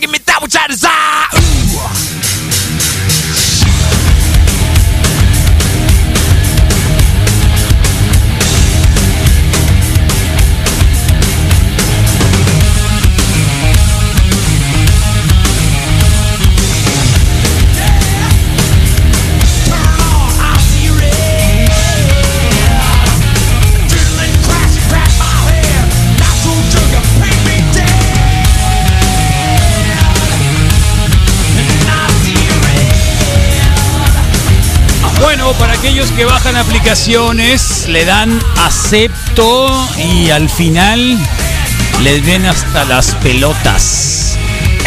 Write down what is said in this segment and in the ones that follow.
give me that which I desire. Aplicaciones, le dan acepto y al final les ven hasta las pelotas.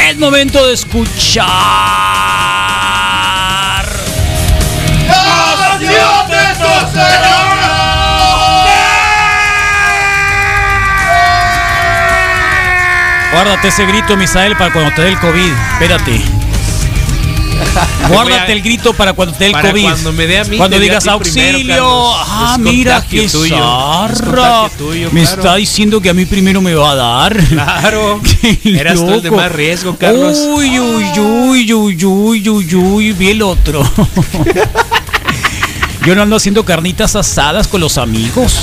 Es momento de escuchar. Guárdate ese grito, Misael, para cuando te dé el COVID. Espérate. Guárdate el grito para cuando te dé el Para COVID. cuando me dé a mí, Cuando digas primero, auxilio. Carlos. ah, mira qué tuyo, zarra. tuyo, Me claro. está diciendo que a mí primero me va a dar. Claro. Eras tú el de más riesgo, Carlos. Uy, uy, uy, uy, uy, uy, uy, vi el otro. Yo no ando haciendo carnitas asadas con los amigos.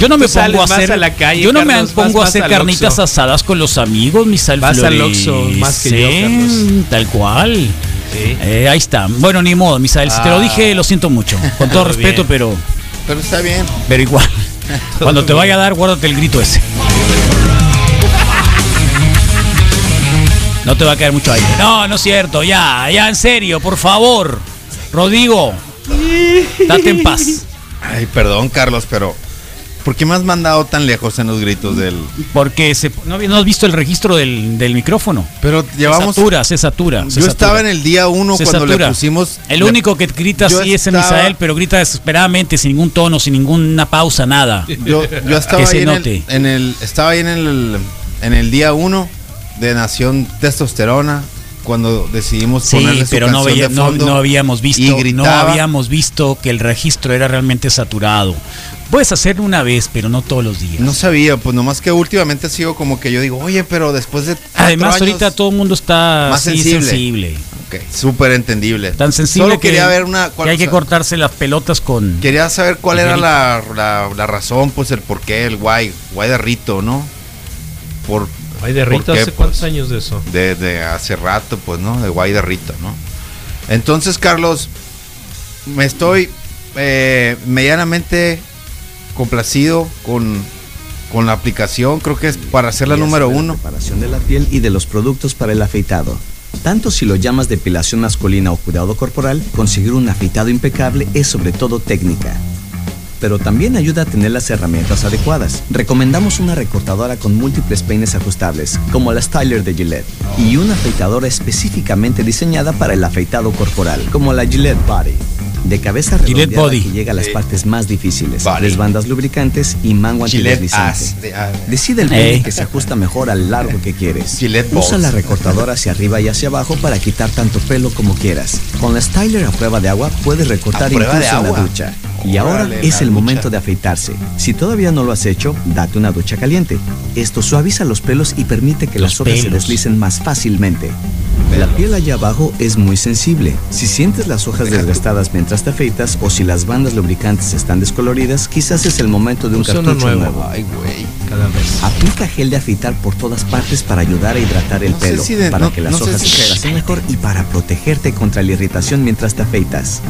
Yo no me pongo a hacer a la calle, Yo no me pongo vas a hacer carnitas asadas con los amigos, mis Vas al Oxxo más que yo, Carlos. Tal cual. Sí. Eh, ahí está. Bueno, ni modo, Misael. Si te lo Ah. dije, lo siento mucho. Con todo Todo respeto, bien. pero, Pero está bien. pero igual. Cuando te vaya a dar, guárdate el grito ese. No te va a caer mucho aire. No, no es cierto. Ya, ya, en serio, por favor. Rodrigo, date en paz. Ay, perdón, Carlos, pero ¿por qué me has mandado tan lejos en los gritos del. Porque se, no, no has visto el registro del, del micrófono. Pero llevamos. Se satura, se satura. se Yo satura. estaba en el día uno Se cuando le satura. pusimos. El le- único que grita así es el estaba- Misael, pero grita desesperadamente, sin ningún tono, sin ninguna pausa, nada. Yo, yo estaba Que se ahí en el, en el- Estaba ahí en el, en el día uno de Nación Testosterona. Cuando decidimos Sí, ponerle su pero no, veía- de no, fondo. no habíamos y visto, no gritaba. habíamos visto que el registro era realmente saturado. Puedes hacerlo una vez, pero no todos los días. No sabía, pues nomás que últimamente sigo como que yo digo, oye, pero después de. Además, años- ahorita todo el mundo está Más sensible. sensible. Ok, súper entendible. Tan sensible Solo que, quería ver una. que hay que cortarse las pelotas con... Quería saber cuál era la, la, la razón, pues el por qué, el guay, guay de Rito, ¿no? Por, Ay, de ¿por Rito, qué? ¿hace cuántos Pues, años de eso? De, de hace rato, pues, ¿no? De guay de Rito, ¿no? Entonces, Carlos, me estoy eh, medianamente complacido con, con la aplicación. Creo que es para hacer la número de la uno. Preparación de la piel y de los productos para el afeitado. Tanto si lo llamas depilación masculina o cuidado corporal, conseguir un afeitado impecable es sobre todo técnica. Pero también ayuda a tener las herramientas adecuadas. Recomendamos una recortadora con múltiples peines ajustables, como la Styler de Gillette, y una afeitadora específicamente diseñada para el afeitado corporal, como la Gillette Body. De cabeza redondeada Body. que llega a las partes más difíciles, Body. les bandas lubricantes y mango antideslizante. Ah, Decide el peine Ey. que se ajusta mejor al largo que quieres. Gillette Usa Balls. la recortadora hacia arriba y hacia abajo para quitar tanto pelo como quieras. Con la Styler a prueba de agua puedes recortar ¿A prueba incluso de en la ducha. Y ahora Órale, es el momento de afeitarse. Si todavía no lo has hecho, date una ducha caliente. Esto suaviza los pelos y permite que Los las hojas se deslicen más fácilmente. La piel allá abajo es muy sensible. Si sientes las hojas desgastadas mientras te afeitas o si las bandas lubricantes están descoloridas, quizás es el momento de un cartucho nuevo. nuevo. Ay, güey. Cada vez. Aplica gel de afeitar por todas partes para ayudar a hidratar el No pelo, si de- para no- que las no hojas si se desplacen mejor y para protegerte contra la irritación mientras te afeitas.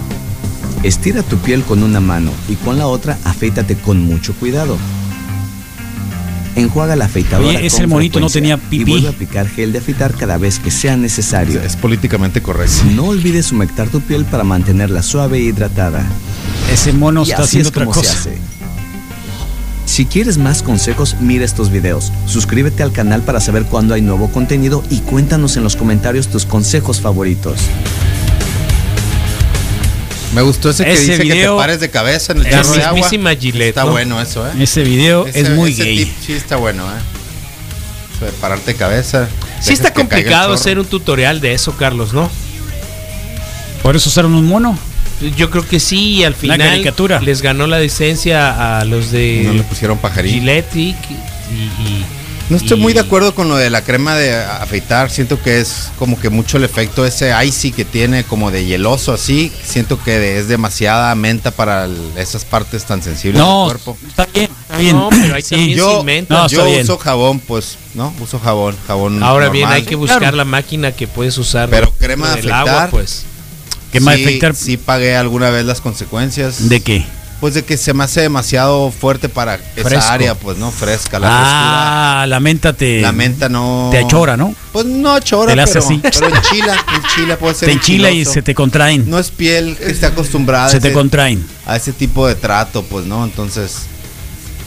Estira tu piel con una mano y con la otra afeítate con mucho cuidado. Enjuaga la afeitadora Oye, ese monito no tenía y pipí. vuelve a aplicar gel de afeitar cada vez que sea necesario. Es políticamente correcto. No olvides humectar tu piel para mantenerla suave e hidratada. Ese mono Y está así haciendo es otra como se cosa. hace. Si quieres más consejos, mira estos videos. Suscríbete al canal para saber cuándo hay nuevo contenido y cuéntanos en los comentarios tus consejos favoritos. Me gustó ese que Ese dice que te video- pares de cabeza en el charro de agua. mismísima Gillette, Está ¿no? bueno eso, ¿eh? Ese video Ese- es muy ese gay. tip sí está bueno, ¿eh? Eso de pararte de cabeza. Sí está complicado hacer un tutorial de eso, Carlos, ¿no? Por eso usaron un mono. Yo creo que sí, y al final caricatura. les ganó la licencia a los de No le pusieron pajarín. Gillette y, y- y- No estoy muy de acuerdo con lo de la crema de afeitar. Siento que es como que mucho el efecto ese icy que tiene, como de hieloso así. Siento que es demasiada menta para el- esas partes tan sensibles No, del cuerpo. está bien, está bien. No, pero hay Sí. también Yo, sin menta. No, yo bien. uso jabón, pues, ¿no? Uso jabón, jabón. Ahora bien, hay que buscar Claro. la máquina que puedes usar. Pero crema de del agua, afeitar. pues. ¿Qué más Sí, afectar? Sí pagué alguna vez las consecuencias. ¿De qué? Pues de que se me hace demasiado fuerte para esa Fresco. área, pues, ¿no? Fresca, la. Ah, la menta te. La menta no. Te achora, ¿no? Pues no achora, Te la hace pero, así. pero enchila, enchila puede ser Te enchila y se te contraen. No es piel que esté acostumbrada se a, te ese, contraen. a ese tipo de trato, pues, ¿no? Entonces,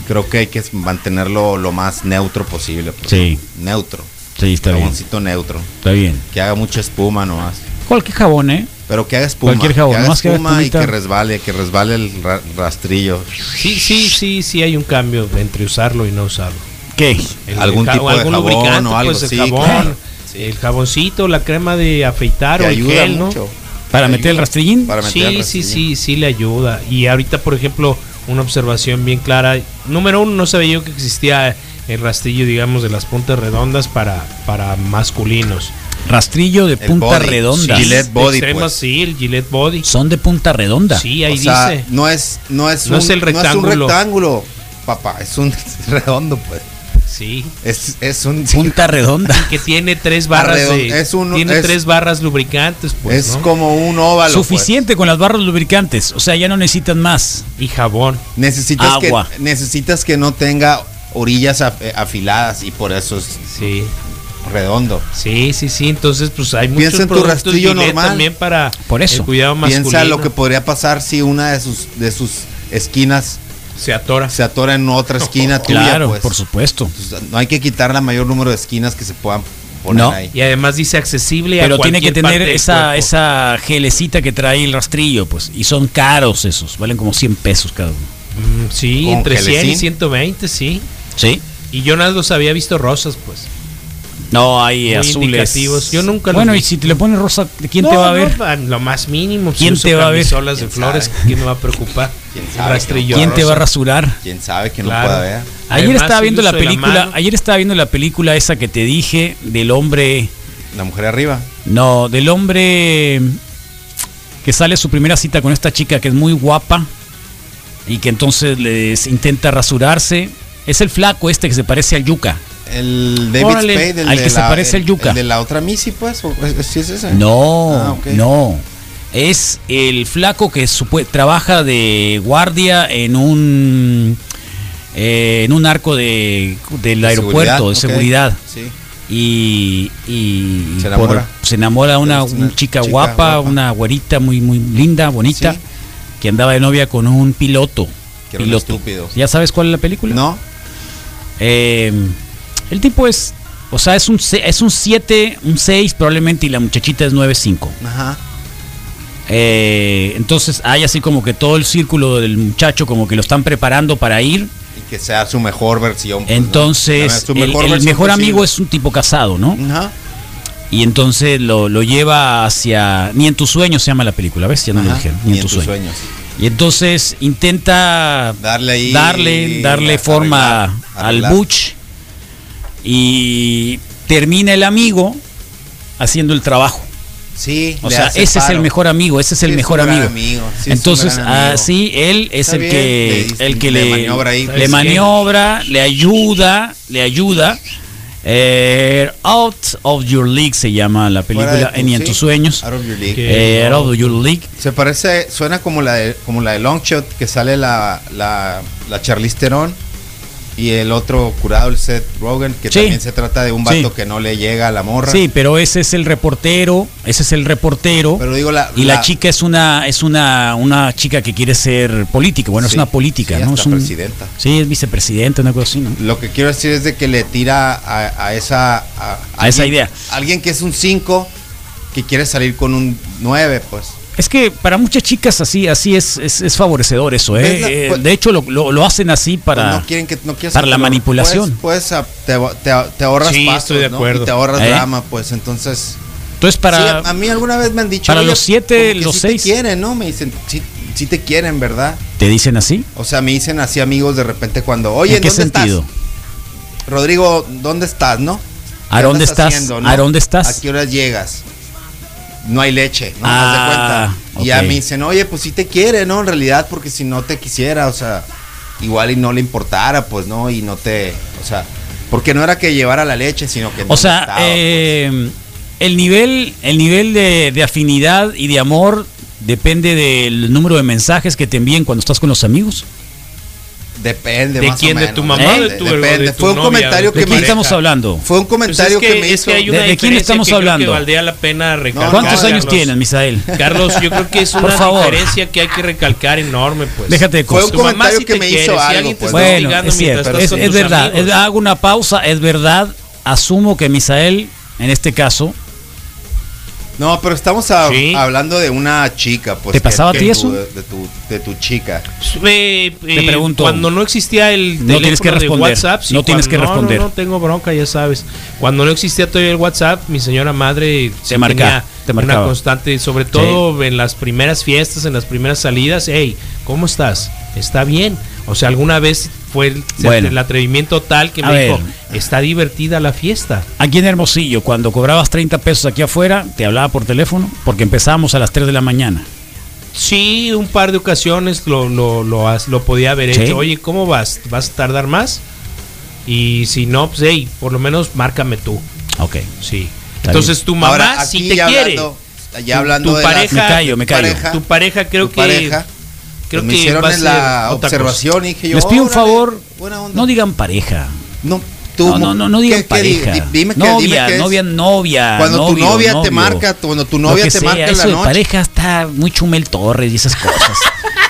creo que hay que mantenerlo lo más neutro posible. pues, Sí. ¿no? Neutro. Sí, está bien. Jaboncito neutro. Está bien. Que haga mucha espuma nomás. Cualquier jabón, ¿eh? Pero que haga espuma. Cualquier jabón, que haga nomás que haga espuma y que resbale, que resbale el ra- rastrillo. Sí, sí, sí, sí hay un cambio entre usarlo y no usarlo. ¿Qué? El- Algún el tipo de jabón lubricante, o algo pues, el jabón, claro. el jaboncito, la crema de afeitar Que o el ayuda gel, ¿no? ¿Para meter el rastrillín? Para meter Sí, el sí, rastrillo. sí, sí le ayuda. Y ahorita, por ejemplo, una observación bien clara. Número uno, no sabía yo que existía el rastrillo, digamos, de las puntas redondas para, para masculinos. Rastrillo de El punta body, redonda. sí. Gillette Body, Extremas, pues. sí, el Gillette Body. Son de punta redonda. Sí, ahí o sea, dice. no es no es No un, es el No es rectángulo. un rectángulo, papá, es un redondo, pues. Sí. Es, es un Punta redonda. Que tiene tres barras de, es un- tiene es- tres barras lubricantes, pues, es ¿no? como un óvalo. pues. Suficiente con las barras lubricantes. O sea, ya no necesitan más. Y jabón. Necesitas Agua. que necesitas que no tenga orillas af- eh, afiladas y por eso es Sí. Redondo. Sí, sí, sí. Entonces, pues hay muchos Piensa en tu productos rastrillo Gillette normal. también para Por eso. el cuidado masculino. Piensa lo que podría pasar si una de sus de sus esquinas se atora. se atora en otra esquina tuya, claro, pues. por supuesto. Pues, No hay que quitar la mayor número de esquinas que se puedan poner No. ahí. Y además dice accesible a Pero tiene que cualquier tener parte del esa, cuerpo. esa gelecita que trae el rastrillo, pues. Y son caros esos. Valen como 100 pesos cada uno. Mm, sí, Con entre 100 y gelecín. 120, sí. ¿Sí? Y yo nada los había visto rosas, pues. No, hay Muy azules. indicativos. Yo nunca Bueno, vi. y si te le pones rosa, ¿quién No, te va a ver? lo más mínimo. si ¿Quién te va a ver? camisolas de ¿Quién flores, sabe? ¿quién me va a preocupar? ¿Quién sabe? ¿Quién te va a rasurar? Quién sabe que Claro. no pueda ver. Ayer Además, estaba viendo la película, ayer estaba viendo la película esa que te dije del hombre, La mujer arriba. no, del hombre que sale su primera cita con esta chica que es muy guapa y que entonces les intenta rasurarse. Es el flaco este que se parece al yuca. El David Órale, Spade, el al de que se la- parece el- Yuca. El de la otra Missy, pues. ¿o es- ¿Sí es ese? No, Ah, no. Es el flaco que trabaja de guardia en un eh, en un arco de, del De aeropuerto de seguridad, Sí. y, y Se por- enamora. se enamora de una, Es una una chica, chica guapa, guapa. una güerita muy muy linda, bonita, Sí. que andaba de novia con un piloto. Que piloto. estúpido. ¿Ya sabes cuál es la película? No. Eh, el tipo es, o sea, es un es un 7, un 6 probablemente y la muchachita es 9.5. Ajá. Eh, entonces hay así como que todo el círculo del muchacho como que lo están preparando para ir. Y que sea su mejor versión. pues, ¿no? Entonces Su el, el versión mejor amigo es un tipo casado, ¿no? Ajá. Y entonces lo, lo lleva hacia... Ni en tus sueños se llama la película, ¿ves? Ya no lo Ajá. dijeron. Ni, en tus sueños. sueños. Y entonces intenta Darle ahí. darle, darle forma arreglar, al. Butch y termina el amigo haciendo el trabajo. Sí. O sea, ese es el mejor amigo, ese es el Sí, mejor amigo. amigo, sí, Entonces, así él es Está el bien, que le- el que le maniobra ahí. le maniobra, le ayuda, le ayuda. Eh, Out of Your League se llama la película, tu- en tus sueños. Out of your league. Eh, Out of Your League. Se parece, suena como la de, como la de Longshot, que sale la, la, la Charlize Theron y el otro curado, el Seth Rogen, que Sí. también se trata de un vato Sí. que no le llega a la morra. Sí, pero ese es el reportero, ese es el reportero. Pero digo, la, y la, chica es una es una una chica que quiere ser política, bueno, es una política, ¿no? Es un- presidenta. Sí, es vicepresidenta, una cosa así, ¿no? Lo que quiero decir es de que le tira a, a esa a, A esa idea. Alguien que es un 5 que quiere salir con un 9, pues. Es que para muchas chicas así así es es, es favorecedor eso, ¿eh? ¿Ves la- Eh, pues- de hecho lo, lo- lo hacen así para Pues no quieren que no quieres para la manipulación. Ah, te, te- te ahorras Sí, pasos, estoy de ¿no? acuerdo. Y te ahorras ¿Eh? drama, pues entonces entonces para Sí, a, mí alguna vez me han dicho para "Oye, los siete, los sí seis". te quieren, ¿no? Me dicen, sí, sí te quieren, ¿verdad? te dicen así. O sea, me dicen así amigos de repente cuando, oye, ¿En qué ¿dónde sentido? estás? Rodrigo, ¿dónde estás, no? ¿A ¿Qué dónde estás? haciendo, no? ¿A dónde estás? ¿A qué horas llegas? No hay leche, ¿no? Ah, de cuenta. Y ya ok. me dicen, oye, pues sí te quiere, ¿no? En realidad, porque si no te quisiera, o sea, igual y no le importara, pues, ¿no? Y no te, o sea, porque no era que llevara la leche, sino que... O sea, estaba, eh, el nivel, el nivel de, de afinidad y de amor depende del número de mensajes que te envíen cuando estás con los amigos. Pues. Depende, ¿De más o quién? ¿De menos. tu mamá o de tu- Depende. de tu Fue un novia, comentario de tu ¿De que quién me... estamos hablando? Fue un Pues comentario es que, que, me es hizo... que hay una ¿De- de quién estamos que creo hablando? Que valdría la pena recalcar. ¿Cuántos años Carlos. tienes, Misael? Carlos, yo creo que es Por una favor. diferencia que hay que recalcar enorme, pues. Déjate de Fue cosas. un Tu comentario que me hizo si algo, pues. Bueno, es cierto, es, verdad. hago una pausa, es verdad. Asumo que Misael, en este caso, No, pero estamos a- Sí. hablando de una chica, pues. ¿Te pasaba a ti tu- eso? De, tu, de tu chica. Eh, Te eh, pregunto. Cuando no existía el No tienes que responder. WhatsApp, sí, No tienes cuando- que responder. No, no, tengo bronca, ya sabes. Cuando no existía todavía el WhatsApp, mi señora madre sí marca- tenía te una marcaba. constante, sobre todo en las primeras fiestas, en las primeras salidas. Hey, ¿cómo estás? ¿Está bien? O sea, alguna vez fue el, Bueno. el atrevimiento tal que me ver. dijo, está divertida la fiesta. aquí en Hermosillo, cuando cobrabas 30 pesos aquí afuera, te hablaba por teléfono porque empezábamos a las 3 de la mañana. Sí, un par de ocasiones lo, lo, lo, has- lo podía haber Sí. hecho. Oye, ¿cómo vas? ¿Vas a tardar más? Y si no, pues hey, por lo menos márcame tú. Ok. Sí. Entonces tu mamá Ahora, aquí te ya quiere. hablando- ya Tu- hablando tu de las- pareja, Me callo, me callo. pareja, tu pareja creo tu que pareja, creo pues me que hicieron en la observación y dije yo, Les pido un "Órale, favor, buena onda". no digan pareja. No, tú, No, no, no, no digan ¿qué- qué pareja. di- dime que, novia, dime que novia, novia. Cuando tu novio, novia te novio. marca, tu- cuando tu novia que te sea, marca en eso la de noche. pareja está muy Chumel Torres y esas cosas.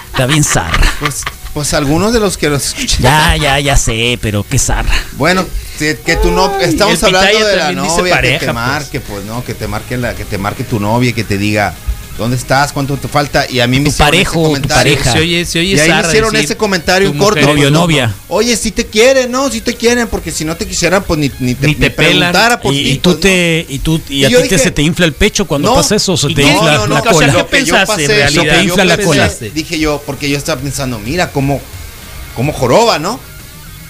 está bien zarra. Pues, pues algunos de los que los escuchan. Ya, ya, ya sé, pero qué zarra. Bueno, que, que tu no, estamos el hablando de la novia que pareja, te pues. marque, pues. no, que te marque la, que te marque tu novia, que te diga dónde estás, cuánto te falta y a mí me Tu hicieron parejo, ese tu comentario. pareja. Se oye, se oye Y ahí me hicieron decir, ese comentario corto. Novio, pues, no. novia. Oye, si te quieren, no, si te quieren, porque si no te quisieran, pues ni, ni te, Ni te ni preguntara por Y, ti. y tú pues, ¿no? te y tú y, Y a ti te, se te infla el pecho cuando no, pasa eso se ¿y te qué? infla No, no, la no, o sea, cola. ¿qué Lo que yo pensaste pasé, en lo que realidad? Se te infla la cola. Dije yo, porque yo estaba pensando, mira cómo, cómo joroba, ¿no?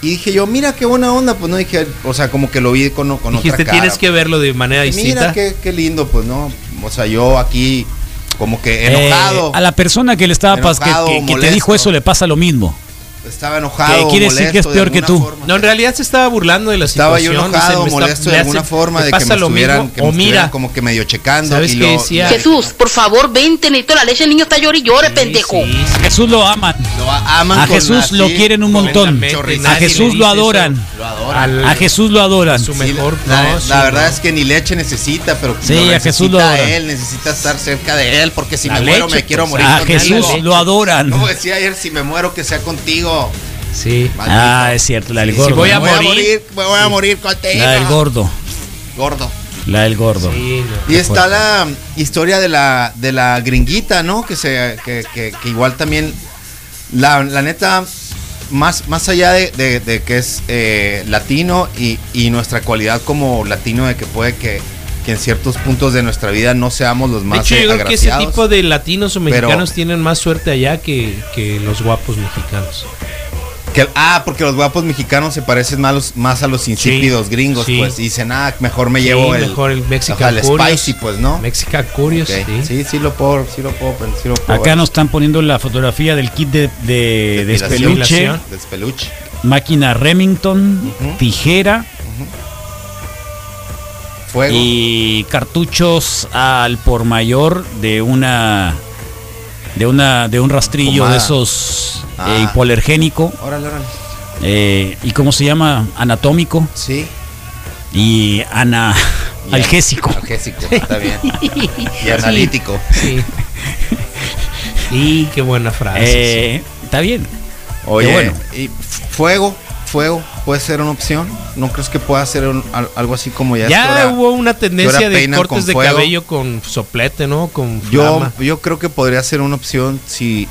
Y dije yo, mira qué buena onda, pues no dije, o sea, como que lo vi con, con otra Dijiste, cara. tienes que verlo de manera distinta. Mira qué, qué lindo, pues no. O sea, yo aquí como que enojado. Eh, a la persona que le estaba que- Enojado, que, que te dijo eso le pasa lo mismo. Estaba enojado. ¿Qué quiere decir que es peor que tú? forma. No, en realidad se estaba burlando de la Estaba yo situación. enojado, me molesto me de hace- alguna forma me de que pasa me lo estuvieran, mismo, que me o estuvieran mira, como que medio checando. ¿Sabes y qué lo- decía? Jesús, por favor, vente, necesito la leche, el niño está llorando y llore, Sí, pendejo. sí, sí. A Jesús lo aman. Lo aman A Jesús lo quieren un montón. A Jesús lo adoran. eso. Lo adoran. Al- A Jesús lo adoran. su Sí, mejor. la, no, la sí, verdad no. es que ni leche necesita, pero Sí, a Jesús lo necesita adora. él, necesita estar cerca de él, porque si La me muero me quiero pues, morir A contigo. Jesús lo adoran. Como decía ayer, si me muero que sea contigo. Sí. Maldito. Ah, es cierto, la del Sí, gordo. si voy a me voy a morir, morir, me voy a morir contigo. La del gordo. Gordo. La del gordo. Sí, no. Y está la historia de la, de la gringuita, ¿no? Que, se, que, que- que igual también, la, la neta, más, más allá de, de- de que es eh, latino y, y nuestra cualidad como latino de que puede que, que en ciertos puntos de nuestra vida no seamos los De más hecho, eh, yo creo que ese tipo de latinos o Pero- mexicanos tienen más suerte allá que, que los guapos mexicanos. Que- ah, porque los guapos mexicanos se parecen más, a los- más a los insípidos gringos, sí. pues. Y dicen, ah, mejor me Sí, llevo el, mejor el Mexican ajá, el Curious. spicy, pues, ¿no? Mexican Curious, sí. Sí, sí lo puedo, sí lo puedo, sí lo puedo Acá nos están poniendo la fotografía del kit de, de. Despeluche. máquina Remington, tijera Fuego. y cartuchos al por mayor de una de una de un rastrillo Pomada. de esos Ah. eh, hipoalergénico Órale, órale. eh, y cómo se llama anatómico Sí. y ana Y algésico. Algésico, está bien. Y analítico. Sí. Y qué buena frase. Eh, está bien. Oye, Qué bueno. y fuego, fuego, puede ser una opción. ¿No crees que pueda ser un- al- algo así como ya? Ya que ahora- hubo una tendencia de cortes con de fuego. cabello con soplete, ¿no? Con Yo, flama. yo creo que podría ser una opción si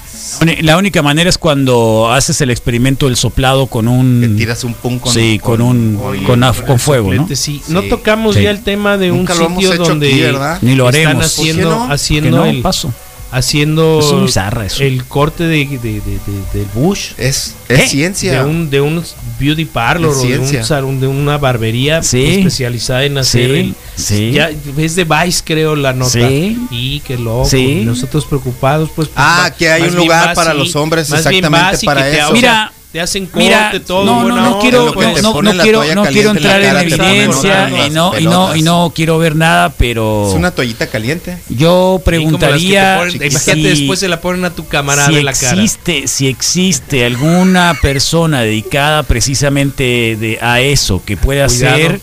La única manera es cuando haces el experimento del soplado con que un tiras un pum con sí, con, un con- con, af- con fuego, ¿no? Soplete, sí. No Sí. tocamos Sí. ya el tema de Nunca un sitio donde aquí, ¿verdad? Ni lo están haremos. haciendo, ¿Por qué no? haciendo Que no, el, paso. Haciendo Es muy zarra eso. el corte de, de, de- de- del Bush. Es, es ciencia. De un, de un beauty parlor Es o de un salón, de una barbería Sí. especializada en hacer Sí, el- sí. ya es de Vice creo la nota Sí. y qué loco Sí. y nosotros preocupados pues, pues, Ah, va- que hay un lugar para los hombres exactamente para que te- eso. o sea, Mira, te hacen corte Mira, todo no, buena no, no quiero, lo que no, no, quiero, no quiero en entrar en evidencia y no, y no, y no quiero ver nada, pero Es una toallita caliente. yo preguntaría ponen- imagínate si- después se la ponen a tu camarada si en la cara existe, si existe alguna persona dedicada precisamente de, a eso que pueda Cuidado. hacer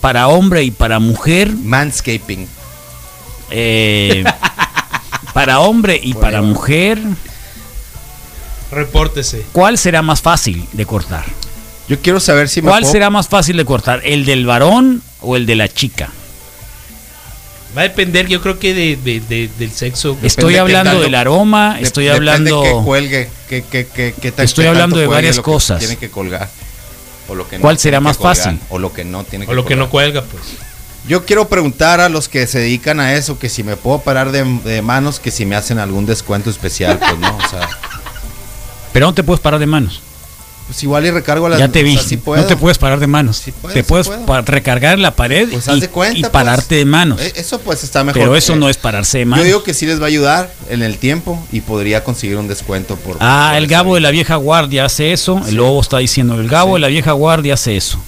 para hombre y para mujer, Manscaping. eh, para hombre y para mujer, repórtese ¿cuál será más fácil de cortar? Yo quiero saber si me ¿Cuál puedo- será más fácil de cortar? ¿El del varón o el de la chica? va a depender yo creo que de, de- de- del sexo Estoy hablando tanto- del aroma, de- estoy depende hablando... que cuelgue, que, que, que, que tan- Estoy hablando de varias cosas. Tiene que colgar. O lo que no ¿Cuál será más colgar, fácil? O lo que no tiene que o lo que no colgar. cuelga pues Yo quiero preguntar a los que se dedican a eso que si me puedo parar de, de manos, que si me hacen algún descuento especial, pues no, o sea, Pero no te puedes parar de manos. pues igual y recargo las Ya te o vi. sea, sí no te puedes parar de manos. Sí puedo, te sí puedes puedo. pa- recargar en la pared Pues y, haz de cuenta, y pues. pararte de manos. Eh, Eso pues está mejor. Pero eso Eh, no es pararse de manos. Yo digo que sí les va a ayudar en el tiempo y podría conseguir un descuento por. Ah, por el Gabo de la vieja guardia hace eso. El lobo está diciendo, el Gabo Sí. de la vieja guardia hace eso.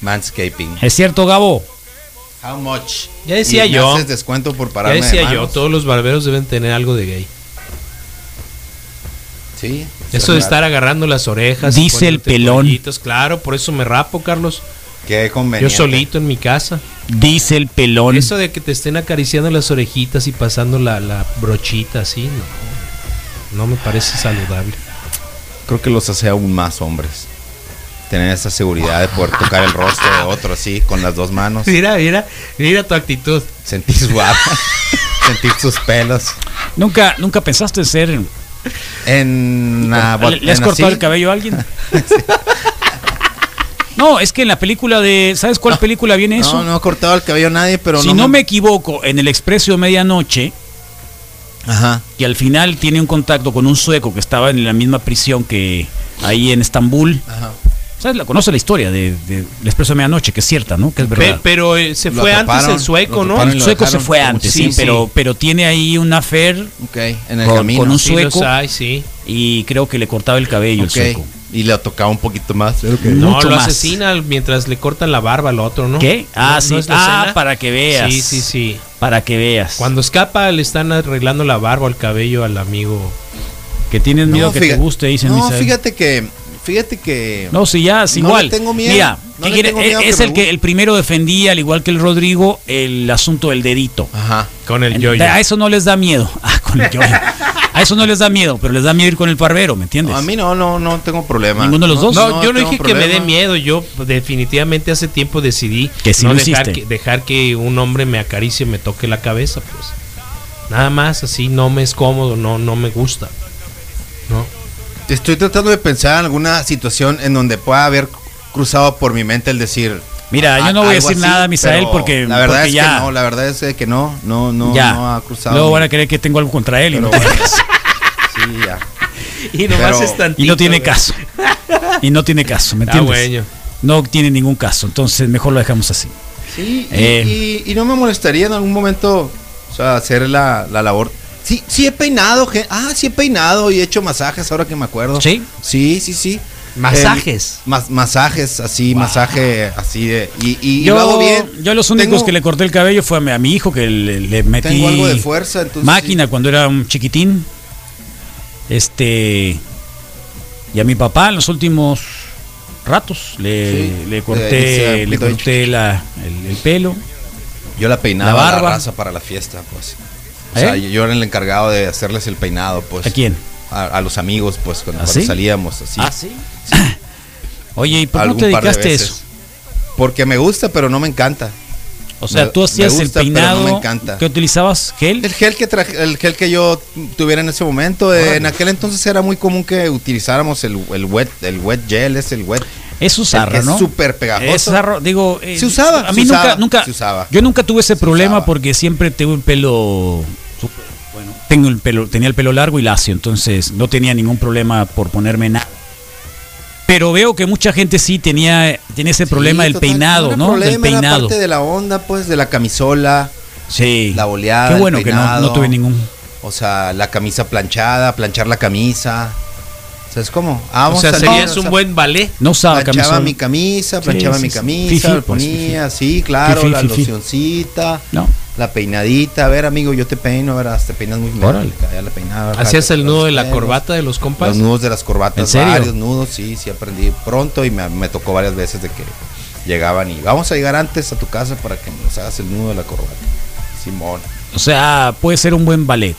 Manscaping. ¿Es cierto, Gabo? How much? Ya decía Y yo. haces descuento por ya pararme de decía yo todos los barberos deben tener algo de gay Sí. Eso de estar agarrando las orejas y Dice el pelón. claro por eso me rapo Carlos Qué yo conveniente. solito en mi casa Dice el pelón. Eso de que te estén acariciando las orejitas y pasando la, la brochita así, no. No me parece saludable. Creo que los hace aún más hombres. Tener esa seguridad de poder tocar el rostro de otro así, con las dos manos. Mira, mira, mira tu actitud. Sentir su sentir sus pelos. ¿Nunca, ¿Nunca pensaste en ser... En. ¿Le, le has en cortado así. el cabello a alguien? No, es que en la película de... ¿Sabes cuál película viene eso? No, no he cortado el cabello a nadie, pero si no, me equivoco, en el Expreso de Medianoche, Ajá. que al final tiene un contacto con un sueco que estaba en la misma prisión que ahí en Estambul. Ajá. ¿Sabes? La conoce la historia de, de El Expreso de Medianoche, que es cierta, ¿no? Que es Pe- verdad. pero eh, se Lo fue antes el sueco, ¿no? el sueco se fue antes, sí, sí, sí. pero, pero tiene ahí una affair Ok, en el Con- camino. con un Sí, sueco. hay, sí. y creo que le cortaba el cabello el sueco. Y le tocaba un poquito más. No, Mucho lo más. asesina mientras le cortan la barba al otro, ¿no? ¿Qué? Ah, ¿No- sí. no es la ah, escena? para que veas. Sí, sí, sí. Para que veas. Cuando escapa le están arreglando la barba o el cabello al amigo. que tienes miedo que te fíjate- guste, dicen No, fíjate que. Fíjate que. No, sí, ya, es No le igual. tengo miedo. Mira, No ¿qué le quiere? tengo miedo es que el que el primero defendía, al igual que el Rodrigo, el asunto del dedito. Ajá. Con el yoyo. A eso no les da miedo. Ah, con el yoyo. A eso no les da miedo, pero les da miedo ir con el barbero, ¿me entiendes? No, a mí no, no, no tengo problema. ¿Ninguno de los dos? No, yo no dije que me dé miedo. Yo definitivamente hace tiempo decidí Que sí no dejar hiciste. que, dejar que un hombre me acaricie me toque la cabeza, pues. Nada más, así no me es cómodo, no, no me gusta. Estoy tratando de pensar en alguna situación en donde pueda haber cruzado por mi mente el decir. Mira, yo no voy a decir así, nada, Misael, porque, La verdad porque es ya, que no, la verdad es que no, no, no, ya. no ha cruzado. Luego van a creer que tengo algo contra él y, no, bueno, sí, ya. Y nomás Pero- es tantito, y no tiene caso. Y no tiene caso, ¿me Ah, entiendes? bueno. No tiene ningún caso, entonces mejor lo dejamos así. Sí, y, Eh. y- y no me molestaría en algún momento, o sea, hacer la, la labor. Sí, sí he peinado, ah, sí he peinado y he hecho masajes ahora que me acuerdo. ¿Sí? Sí, sí, sí. Masajes. El- mas- masajes, así, masaje así de. Y, y, y Yo, lo hago bien. yo los únicos Tengo- que le corté el cabello fue a mi, a mi hijo, que le, le metí Tengo algo de fuerza, entonces. máquina cuando era un chiquitín. Este. Y a mi papá en los últimos ratos le, Sí, le corté, le corté la, el, el pelo. Yo la peinaba La la barba. raza para la fiesta, pues. O ¿Eh? sea, yo era el encargado de hacerles el peinado, pues. ¿A quién? A, a los amigos, pues, cuando, ¿Ah, cuando salíamos, así. sí. Oye, ¿y por qué no te de dedicaste veces. eso? Porque me gusta, pero no me encanta. O sea, Me- tú hacías me gusta, el pero no peinado. me encanta. ¿Qué utilizabas? ¿Gel? El gel que traje, el gel que yo tuviera en ese momento, eh, en aquel entonces era muy común que utilizáramos el, el wet, el wet gel, es el wet. Es usarra, que es ¿no? súper pegajoso. Es zarro, digo, eh, Se usaba, A mí nunca, usaba, nunca, se usaba. yo nunca tuve ese Se problema usaba. porque siempre tuve un pelo. Tengo el pelo, tenía el pelo largo y lacio, entonces no tenía ningún problema por ponerme nada. Pero veo que mucha gente sí tenía, tiene ese problema Sí, del total, peinado, era ¿no? problema, del era peinado. parte de la onda, pues, de la camisola, Sí. la boleada. Qué el bueno que no, no tuve ningún. O sea, la camisa planchada, planchar la camisa. ¿Sabes cómo? Ah, O vamos sea, serías o un sea, buen ballet. No usaba planchaba mi camisa, Sí, planchaba sí, mi sí. camisa, Fifi, la pues, ponía, sí, claro, Fifi, la fifi. locioncita, No. La peinadita. A ver, amigo, yo te peino, verás, te peinas muy bien. ¿Hacías el nudo de la pelos, corbata de los compas? Los nudos de las corbatas, ¿En serio? varios nudos, sí, sí aprendí pronto y me, me tocó varias veces de que llegaban y vamos a llegar antes a tu casa para que nos hagas el nudo de la corbata. Simón. O sea, puede ser un buen ballet.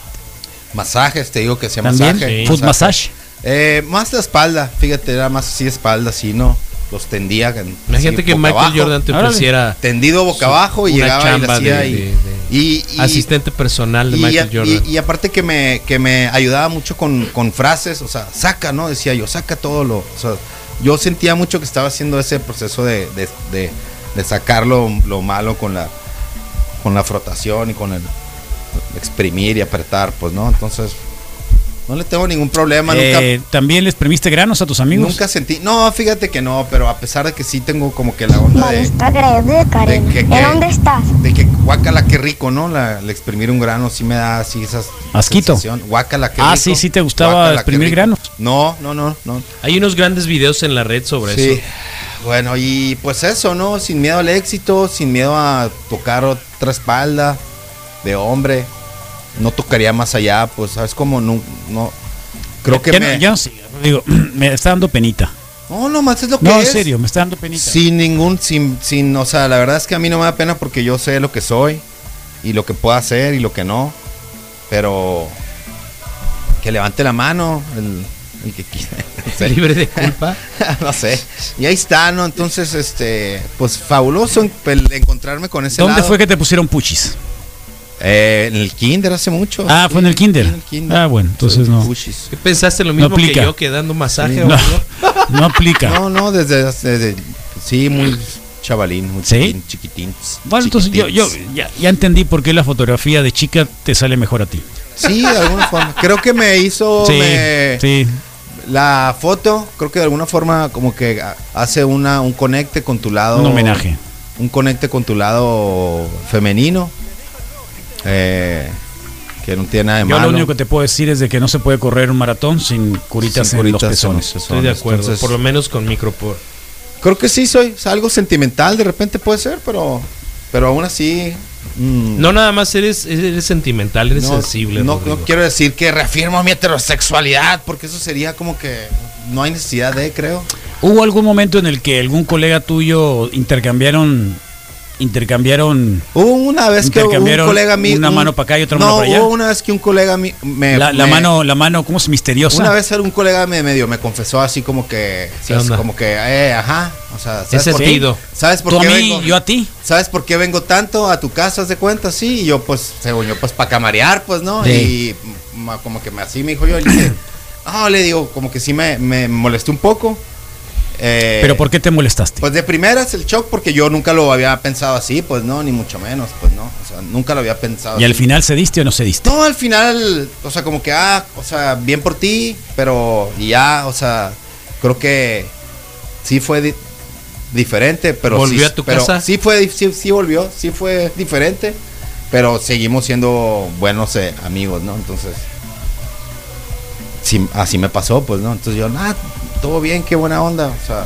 Masajes, te digo que También, masaje. foot massage. Eh, más la espalda, fíjate, era más así espalda, así, ¿no? Los tendía. en- Imagínate así, que boca Michael abajo, Jordan te ofreciera Tendido boca abajo y una llegaba y chamba hacía de- y, de- de y- y- asistente personal de y, Michael y- Jordan. y aparte que me, que me ayudaba mucho con, con frases, o sea, saca, ¿no? Decía yo, saca todo lo. O sea, yo sentía mucho que estaba haciendo ese proceso de, de, de- de sacar lo, lo malo con la, con la frotación y con el exprimir y apretar, pues, ¿no? Entonces, no le tengo ningún problema, Eh, ¿También les premiste granos a tus nunca, amigos? nunca sentí. No, fíjate que no, pero a pesar de que sí tengo como que la onda de. Está grande, Karen. de que- ¿En que- dónde estás? De que guácala, qué rico, ¿no? La, exprimir un grano sí me da así esas. Asquito. sensación. Guácala, qué Ah, rico. sí, sí te gustaba Guácala, exprimir granos. No, no, no, no. Hay unos grandes videos en la red sobre Sí. eso. Bueno, y pues eso, ¿no? Sin miedo al éxito, sin miedo a tocar otra espalda de hombre. No tocaría más allá, pues, ¿sabes cómo? No, no. Creo que ya, me. no, ya no sé, digo, me está dando penita. No, nomás es lo que No, en serio, me está dando penita. Sin ningún, sin, sin, o sea, la verdad es que a mí no me da pena porque yo sé lo que soy y lo que puedo hacer y lo que no. Pero que levante la mano el, el que quiera. No sé. Libre de culpa. no sé. Y ahí está, ¿no? Entonces, este, pues fabuloso encontrarme con ese ¿Dónde lado. fue que te pusieron puchis? Eh, en el kinder hace mucho. Ah, fue en el kinder. en el kinder. Ah, bueno, entonces no. ¿Qué pensaste lo mismo que aplica. yo que dando masaje? No, algo? no aplica. No, no, desde, desde sí, muy chavalín, muy ¿Sí? chiquitín, chiquitín. Bueno, entonces yo, yo ya, ya entendí por qué la fotografía de chica te sale mejor a ti. Sí, de alguna forma. Creo que me hizo Sí, me- sí. la foto, creo que de alguna forma como que hace una un conecte con tu lado. Un homenaje. Un conecte con tu lado femenino. Eh, que no tiene nada de Yo malo. lo único que te puedo decir es de que no se puede correr un maratón sin curitas Sin en los curitas en pezones. los Estoy de acuerdo. Entonces- por lo menos con micropor. Creo que sí soy es algo sentimental, de repente puede ser, pero pero aún así mm, No nada más eres, eres sentimental, eres no, sensible. No, no quiero decir que reafirmo mi heterosexualidad, porque eso sería como que no hay necesidad de, creo. ¿Hubo algún momento en el que algún colega tuyo intercambiaron intercambiaron Hubo una vez que un Intercambiaron colega mío. una un- mano para acá y otra no, mano para allá. Hubo una vez que un colega mío me. la, la me- mano la mano cómo es misteriosa? Una vez un colega me medio me confesó así como que. Como que, eh, ajá. O sea, ¿sabes Ese por. ¿sabes por Tú a qué mí, vengo? yo a ti. ¿Sabes por qué vengo tanto a tu casa, haz de cuenta? Sí, y yo pues, según yo, pues para camarear, pues, ¿no? Sí. Y ma- como que me así me dijo yo, le dije, no, le digo, como que sí me, me molesté un poco. Eh, Pero ¿por qué te molestaste? Pues de primeras el shock, porque yo nunca lo había pensado así, pues no, ni mucho menos, pues no. O sea, nunca lo había pensado ¿Y al final cediste o no cediste? No, al final, o sea, como que, ah, o sea, bien por ti, pero y ya, o sea, creo que sí fue di- diferente, pero ¿Volvió sí, a tu pero casa? Sí fue, sí, sí volvió, sí fue diferente, pero seguimos siendo buenos eh, amigos, ¿no? Entonces, sí, así me pasó, pues, ¿no? Entonces yo, ah, todo bien, qué buena onda, o sea,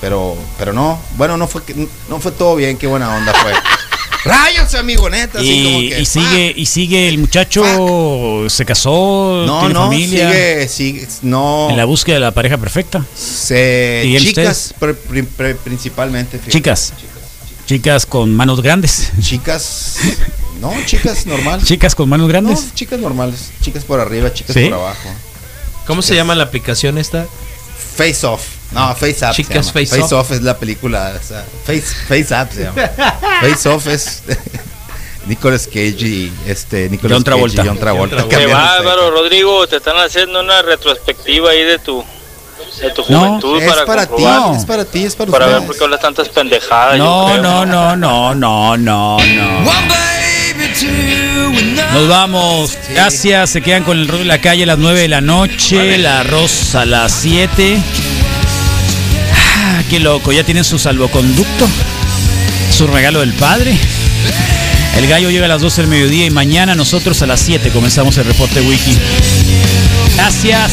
pero, pero no, bueno, no fue, que- no fue todo bien, qué buena onda fue. Rayos, amigo, neta, así como Y, que, y sigue y sigue el muchacho se casó, no, tiene no, familia sigue, sigue, no. en la búsqueda de la pareja perfecta. Se- ¿Y él, chicas, pr- pri- principalmente. fíjate. Chicas. Chicas con manos grandes. Chicas, no, chicas normal. Chicas con manos No, grandes. chicas normales. Chicas por arriba, chicas ¿Sí? por abajo. ¿Cómo se llama la aplicación esta? Face Off. No, Face Up. se Chicas llama. Face Face Off. Off es la película. o sea, face, face Up se llama. Face Off es Nicolas Cage y este Nicolas John Travolta. Cage y John Travolta. John Travolta. Qué bárbaro, Rodrigo. Te están haciendo una retrospectiva ahí de tu, de tu No, juventud Es para, para, ti, comprobar, es para ti, es para, para ver por qué hablas tantas pendejadas. yo No, creo. no, no, no, no, no, no. One baby, two, Nos vamos. Gracias. Se quedan con el rol de la calle a las 9 de la noche. La arroz a las 7. Ah, qué loco. Ya tienen su salvoconducto. Su regalo del padre. El gallo llega a las 12 del mediodía y mañana nosotros a las 7 comenzamos el reporte wiki. Gracias.